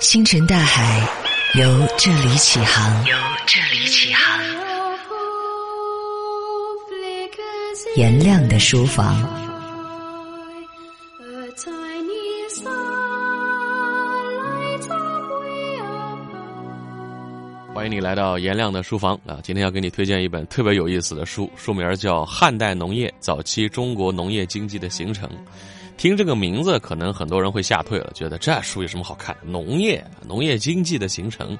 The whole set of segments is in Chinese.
星辰大海由这里起航，由这里起航。颜亮的书房。欢迎你来到颜亮的书房啊！今天要给你推荐一本特别有意思的书，书名叫《汉代农业早期中国农业经济的形成》。听这个名字，可能很多人会吓退了，觉得这书有什么好看的？农业、农业经济的形成。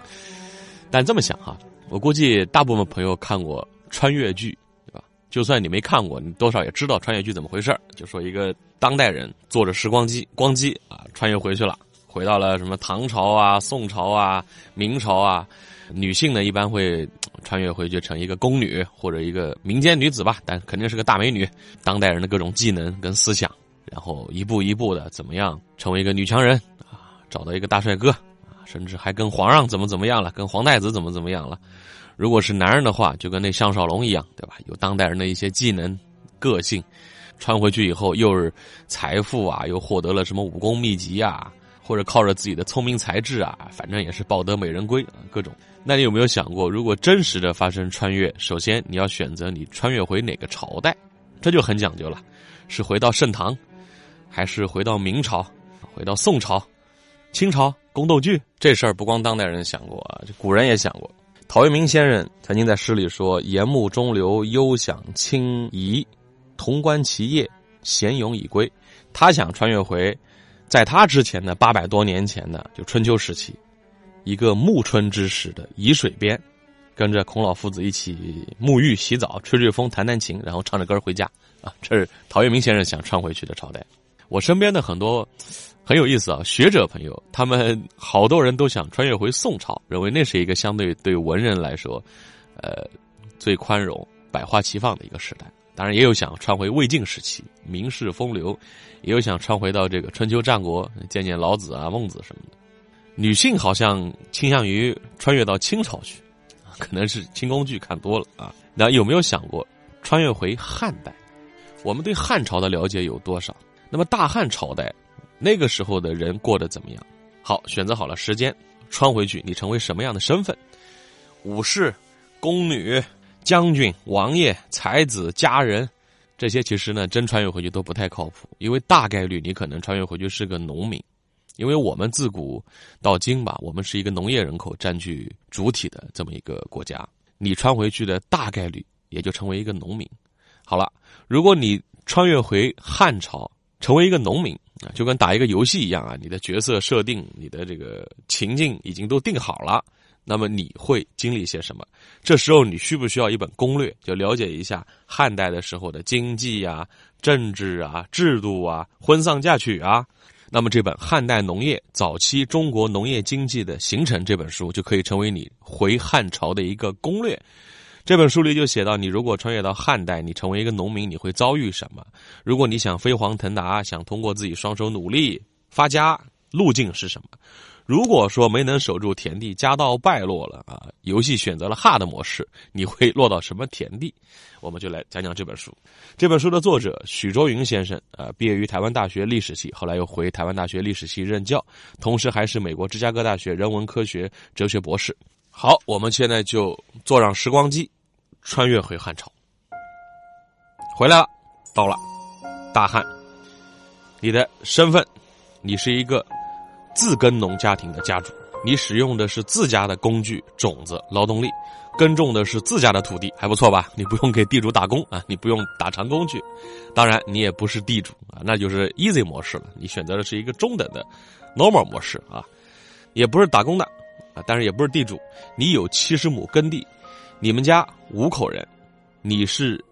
但这么想哈，我估计大部分朋友看过穿越剧，对吧？就算你没看过，你多少也知道穿越剧怎么回事就说一个当代人坐着时光机，光机啊，穿越回去了，回到了什么唐朝啊、宋朝啊、明朝啊。女性呢，一般会穿越回去成一个宫女或者一个民间女子吧，但肯定是个大美女。当代人的各种技能跟思想，然后一步一步的怎么样成为一个女强人啊，找到一个大帅哥啊，甚至还跟皇上怎么怎么样了，跟皇太子怎么怎么样了。如果是男人的话，就跟那项少龙一样，对吧？有当代人的一些技能、个性，穿回去以后又是财富啊，又获得了什么武功秘籍啊。或者靠着自己的聪明才智啊，反正也是抱得美人归啊，各种。那你有没有想过，如果真实的发生穿越，首先你要选择你穿越回哪个朝代？这就很讲究了，是回到盛唐，还是回到明朝，回到宋朝、清朝宫斗剧？这事儿不光当代人想过啊，这古人也想过。陶渊明先生曾经在诗里说：“沿目中流，悠享清怡，潼关其业，闲咏已归。”他想穿越回。在他之前的八百多年前呢，就春秋时期，一个暮春之时的沂水边，跟着孔老夫子一起沐浴洗澡，吹吹风，弹弹琴，然后唱着歌回家啊！这是陶渊明先生想穿回去的朝代。我身边的很多很有意思啊，学者朋友，他们好多人都想穿越回宋朝，认为那是一个相对对文人来说，呃，最宽容、百花齐放的一个时代。当然，也有想穿回魏晋时期，名士风流，也有想穿回到这个春秋战国，见见老子啊、孟子什么的。女性好像倾向于穿越到清朝去，可能是清宫剧看多了啊。那有没有想过穿越回汉代？我们对汉朝的了解有多少？那么大汉朝代那个时候的人过得怎么样？好，选择好了时间，穿回去，你成为什么样的身份？武士、宫女。将军、王爷、才子、佳人，这些其实呢，真穿越回去都不太靠谱，因为大概率你可能穿越回去是个农民，因为我们自古到今吧，我们是一个农业人口占据主体的这么一个国家，你穿回去的大概率也就成为一个农民。好了，如果你穿越回汉朝，成为一个农民啊，就跟打一个游戏一样啊，你的角色设定、你的这个情境已经都定好了。那么你会经历些什么？这时候你需不需要一本攻略，就了解一下汉代的时候的经济啊、政治啊、制度啊、婚丧嫁娶啊？那么这本《汉代农业早期中国农业经济的形成》这本书就可以成为你回汉朝的一个攻略。这本书里就写到，你如果穿越到汉代，你成为一个农民，你会遭遇什么？如果你想飞黄腾达，想通过自己双手努力发家，路径是什么？如果说没能守住田地，家道败落了啊，游戏选择了 hard 模式，你会落到什么田地？我们就来讲讲这本书。这本书的作者许卓云先生，呃，毕业于台湾大学历史系，后来又回台湾大学历史系任教，同时还是美国芝加哥大学人文科学哲学博士。好，我们现在就坐上时光机，穿越回汉朝。回来了，到了大汉，你的身份，你是一个。自耕农家庭的家主，你使用的是自家的工具、种子、劳动力，耕种的是自家的土地，还不错吧？你不用给地主打工啊，你不用打长工去。当然，你也不是地主啊，那就是 easy 模式了。你选择的是一个中等的 normal 模式啊，也不是打工的啊，但是也不是地主。你有七十亩耕地，你们家五口人，你是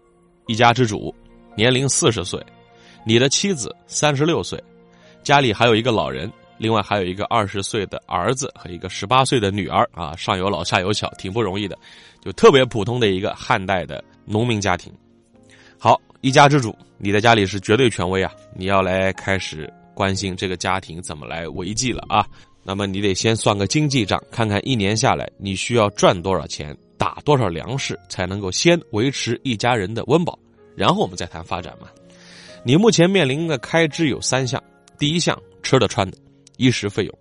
一家之主，年龄四十岁，你的妻子三十六岁，家里还有一个老人。另外还有一个二十岁的儿子和一个十八岁的女儿啊，上有老下有小，挺不容易的，就特别普通的一个汉代的农民家庭。好，一家之主，你在家里是绝对权威啊，你要来开始关心这个家庭怎么来维系了啊。那么你得先算个经济账，看看一年下来你需要赚多少钱，打多少粮食，才能够先维持一家人的温饱，然后我们再谈发展嘛。你目前面临的开支有三项，第一项吃的穿的。衣食费用，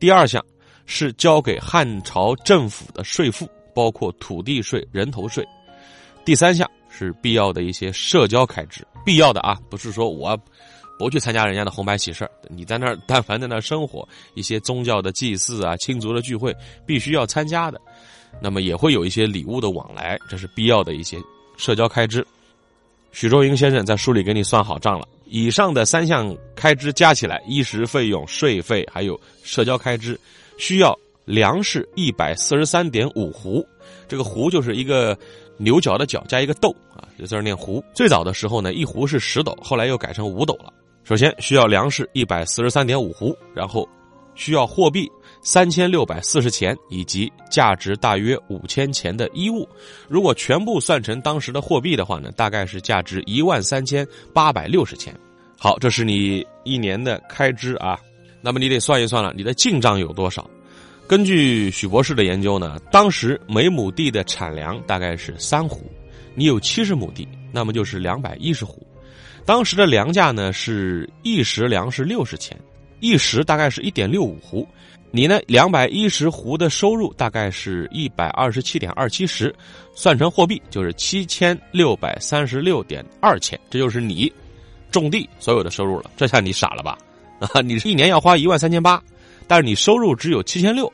第二项是交给汉朝政府的税赋，包括土地税、人头税。第三项是必要的一些社交开支，必要的啊，不是说我不去参加人家的红白喜事你在那儿但凡在那儿生活，一些宗教的祭祀啊、亲族的聚会，必须要参加的。那么也会有一些礼物的往来，这是必要的一些社交开支。许周英先生在书里给你算好账了，以上的三项开支加起来，衣食费用、税费还有社交开支，需要粮食一百四十三点五斛。这个斛就是一个牛角的角加一个斗啊，这字念斛。最早的时候呢，一斛是十斗，后来又改成五斗了。首先需要粮食一百四十三点五斛，然后需要货币。三千六百四十钱，以及价值大约五千钱的衣物，如果全部算成当时的货币的话呢，大概是价值一万三千八百六十钱。好，这是你一年的开支啊。那么你得算一算了，你的进账有多少？根据许博士的研究呢，当时每亩地的产粮大概是三斛，你有七十亩地，那么就是两百一十斛。当时的粮价呢是一石粮食六十钱，一石大概是一点六五斛。你呢？两百一十斛的收入大概是一百二十七点二七十，算成货币就是七千六百三十六点二钱，这就是你种地所有的收入了。这下你傻了吧？啊，你是一年要花一万三千八，但是你收入只有七千六，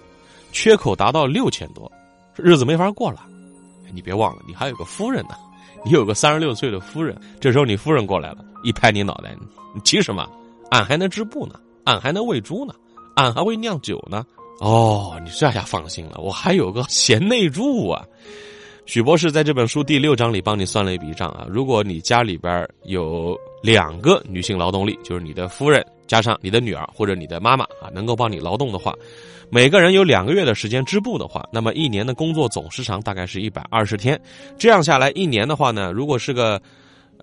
缺口达到六千多，日子没法过了。你别忘了，你还有个夫人呢，你有个三十六岁的夫人。这时候你夫人过来了，一拍你脑袋，你急什么？俺还能织布呢，俺还能喂猪呢。俺还会酿酒呢，哦，你这下放心了，我还有个贤内助啊。许博士在这本书第六章里帮你算了一笔账啊，如果你家里边有两个女性劳动力，就是你的夫人加上你的女儿或者你的妈妈啊，能够帮你劳动的话，每个人有两个月的时间织布的话，那么一年的工作总时长大概是一百二十天。这样下来一年的话呢，如果是个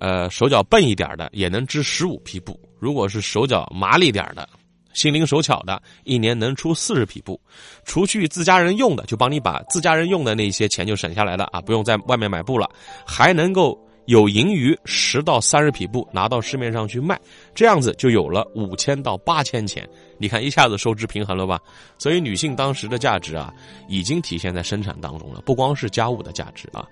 呃手脚笨一点的，也能织十五匹布；如果是手脚麻利点的。心灵手巧的，一年能出四十匹布，除去自家人用的，就帮你把自家人用的那些钱就省下来了啊，不用在外面买布了，还能够有盈余十到三十匹布拿到市面上去卖，这样子就有了五千到八千钱。你看，一下子收支平衡了吧？所以女性当时的价值啊，已经体现在生产当中了，不光是家务的价值啊。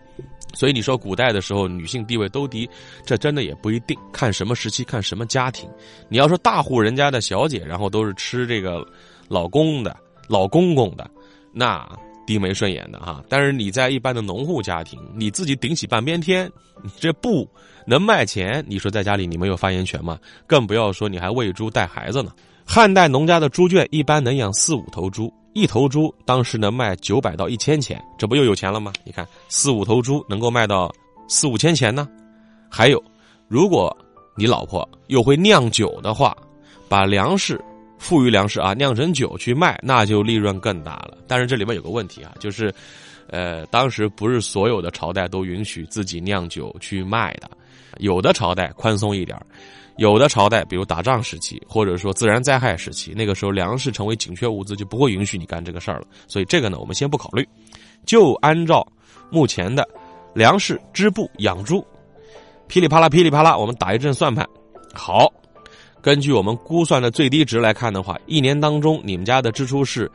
所以你说古代的时候女性地位都低，这真的也不一定，看什么时期，看什么家庭。你要说大户人家的小姐，然后都是吃这个老公的、老公公的，那低眉顺眼的哈。但是你在一般的农户家庭，你自己顶起半边天，你这布能卖钱，你说在家里你没有发言权吗？更不要说你还喂猪带孩子呢。汉代农家的猪圈一般能养四五头猪，一头猪当时能卖九百到一千钱，这不又有钱了吗？你看四五头猪能够卖到四五千钱呢。还有，如果你老婆又会酿酒的话，把粮食、富余粮食啊酿成酒去卖，那就利润更大了。但是这里面有个问题啊，就是，呃，当时不是所有的朝代都允许自己酿酒去卖的，有的朝代宽松一点有的朝代，比如打仗时期，或者说自然灾害时期，那个时候粮食成为紧缺物资，就不会允许你干这个事儿了。所以这个呢，我们先不考虑，就按照目前的粮食、织布、养猪，噼里啪啦、噼里啪啦，我们打一阵算盘。好，根据我们估算的最低值来看的话，一年当中你们家的支出是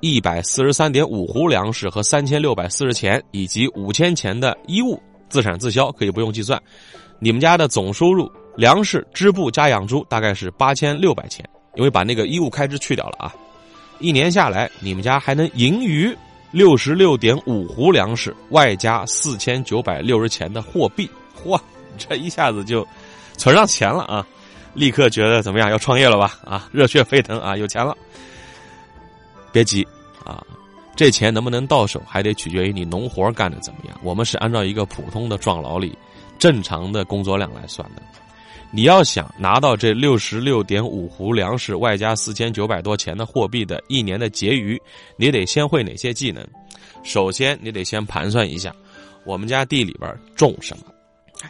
一百四十三点五斛粮食和三千六百四十钱，以及五千钱的衣物，自产自销可以不用计算。你们家的总收入。粮食、织布加养猪大概是八千六百钱，因为把那个衣物开支去掉了啊。一年下来，你们家还能盈余六十六点五斛粮食，外加四千九百六十钱的货币。嚯，这一下子就存上钱了啊！立刻觉得怎么样？要创业了吧？啊，热血沸腾啊！有钱了。别急啊，这钱能不能到手，还得取决于你农活干的怎么样。我们是按照一个普通的壮劳力、正常的工作量来算的。你要想拿到这六十六点五斛粮食，外加四千九百多钱的货币的一年的结余，你得先会哪些技能？首先，你得先盘算一下，我们家地里边种什么。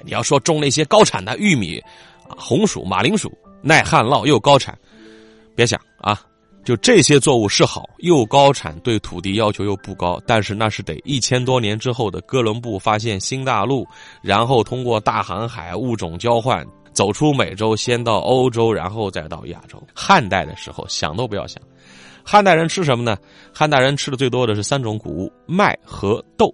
你要说种那些高产的玉米、红薯、马铃薯，耐旱涝又高产，别想啊！就这些作物是好，又高产，对土地要求又不高，但是那是得一千多年之后的哥伦布发现新大陆，然后通过大航海、物种交换。走出美洲，先到欧洲，然后再到亚洲。汉代的时候，想都不要想，汉代人吃什么呢？汉代人吃的最多的是三种谷物：麦和豆。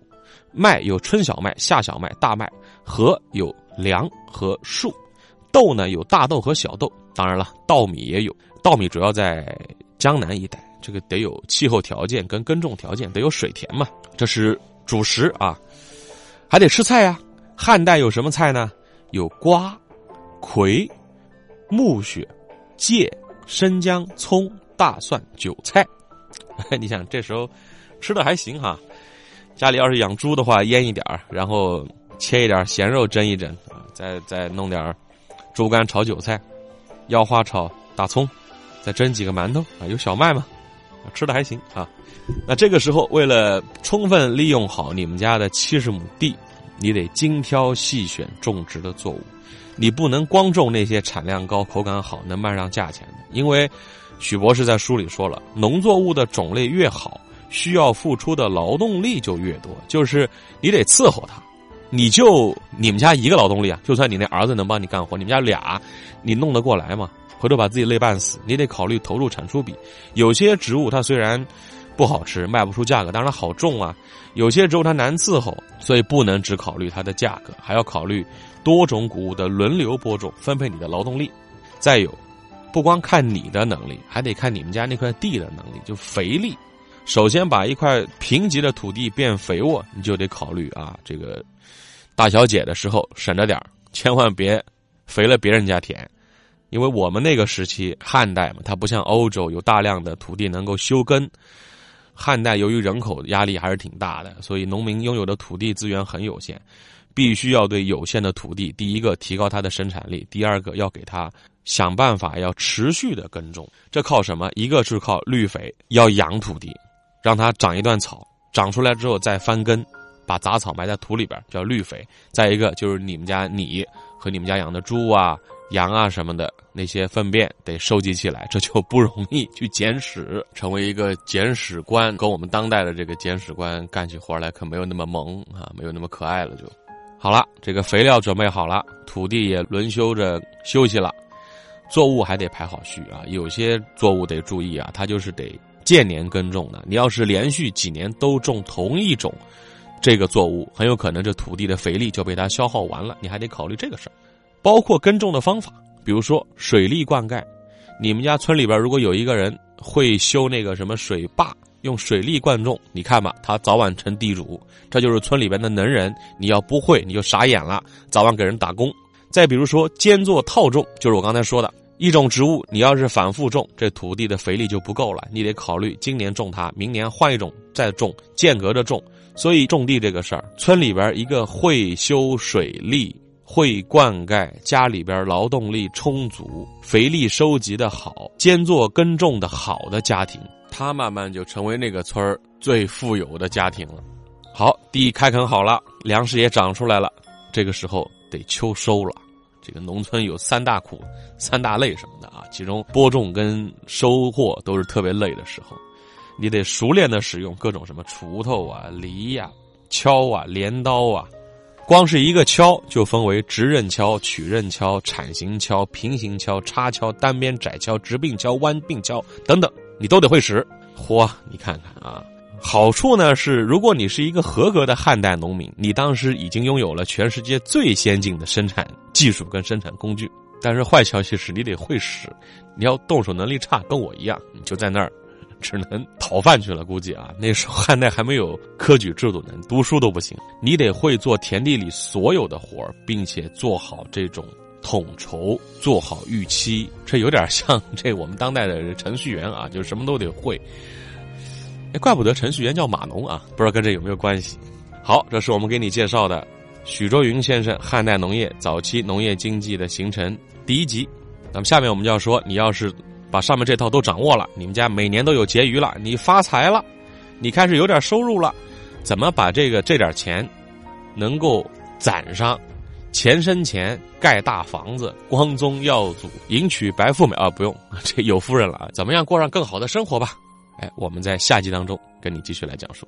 麦有春小麦、夏小麦、大麦；禾有粮和粟。豆呢有大豆和小豆。当然了，稻米也有。稻米主要在江南一带，这个得有气候条件跟耕种条件，得有水田嘛。这是主食啊，还得吃菜呀。汉代有什么菜呢？有瓜、葵、木屑、芥、生姜、葱。大蒜、韭菜，你想这时候吃的还行哈。家里要是养猪的话，腌一点然后切一点咸肉蒸一蒸啊，再再弄点猪肝炒韭菜，腰花炒大葱，再蒸几个馒头啊，有小麦嘛，吃的还行啊。那这个时候，为了充分利用好你们家的七十亩地，你得精挑细选种植的作物，你不能光种那些产量高、口感好、能卖上价钱的，因为。许博士在书里说了，农作物的种类越好，需要付出的劳动力就越多。就是你得伺候它，你就你们家一个劳动力啊，就算你那儿子能帮你干活，你们家俩，你弄得过来吗？回头把自己累半死，你得考虑投入产出比。有些植物它虽然不好吃，卖不出价格，但是它好种啊；有些植物它难伺候，所以不能只考虑它的价格，还要考虑多种谷物的轮流播种，分配你的劳动力。再有。不光看你的能力，还得看你们家那块地的能力，就肥力。首先把一块贫瘠的土地变肥沃，你就得考虑啊，这个大小姐的时候省着点千万别肥了别人家田。因为我们那个时期汉代嘛，它不像欧洲有大量的土地能够休耕。汉代由于人口压力还是挺大的，所以农民拥有的土地资源很有限，必须要对有限的土地，第一个提高它的生产力，第二个要给它。想办法要持续的耕种，这靠什么？一个是靠绿肥，要养土地，让它长一段草，长出来之后再翻根，把杂草埋在土里边，叫绿肥。再一个就是你们家你和你们家养的猪啊、羊啊什么的那些粪便得收集起来，这就不容易去捡屎，成为一个捡屎官，跟我们当代的这个捡屎官干起活来可没有那么萌啊，没有那么可爱了。就好了，这个肥料准备好了，土地也轮休着休息了。作物还得排好序啊，有些作物得注意啊，它就是得间年耕种的。你要是连续几年都种同一种这个作物，很有可能这土地的肥力就被它消耗完了。你还得考虑这个事儿，包括耕种的方法，比如说水利灌溉。你们家村里边如果有一个人会修那个什么水坝，用水利灌种，你看吧，他早晚成地主。这就是村里边的能人。你要不会，你就傻眼了，早晚给人打工。再比如说间作套种，就是我刚才说的。一种植物，你要是反复种，这土地的肥力就不够了。你得考虑今年种它，明年换一种再种，间隔着种。所以种地这个事儿，村里边一个会修水利、会灌溉、家里边劳动力充足、肥力收集的好、兼做耕种的好的家庭，他慢慢就成为那个村儿最富有的家庭了。好，地开垦好了，粮食也长出来了，这个时候得秋收了。这个农村有三大苦、三大累什么的啊，其中播种跟收获都是特别累的时候，你得熟练的使用各种什么锄头啊、犁呀、锹啊、镰刀啊，光是一个锹就分为直刃锹、曲刃锹、铲形锹、平行锹、叉锹、单边窄锹、直柄锹、弯柄锹等等，你都得会使。嚯，你看看啊！好处呢是，如果你是一个合格的汉代农民，你当时已经拥有了全世界最先进的生产技术跟生产工具。但是坏消息是你得会使，你要动手能力差，跟我一样，你就在那儿只能讨饭去了。估计啊，那时候汉代还没有科举制度呢，读书都不行。你得会做田地里所有的活并且做好这种统筹，做好预期。这有点像这我们当代的程序员啊，就什么都得会。哎，怪不得程序员叫码农啊，不知道跟这有没有关系？好，这是我们给你介绍的许倬云先生汉代农业早期农业经济的形成第一集。那么下面我们就要说，你要是把上面这套都掌握了，你们家每年都有结余了，你发财了，你开始有点收入了，怎么把这个这点钱能够攒上，钱生钱盖大房子，光宗耀祖，迎娶白富美啊？不用，这有夫人了，怎么样过上更好的生活吧？哎，我们在下集当中跟你继续来讲述。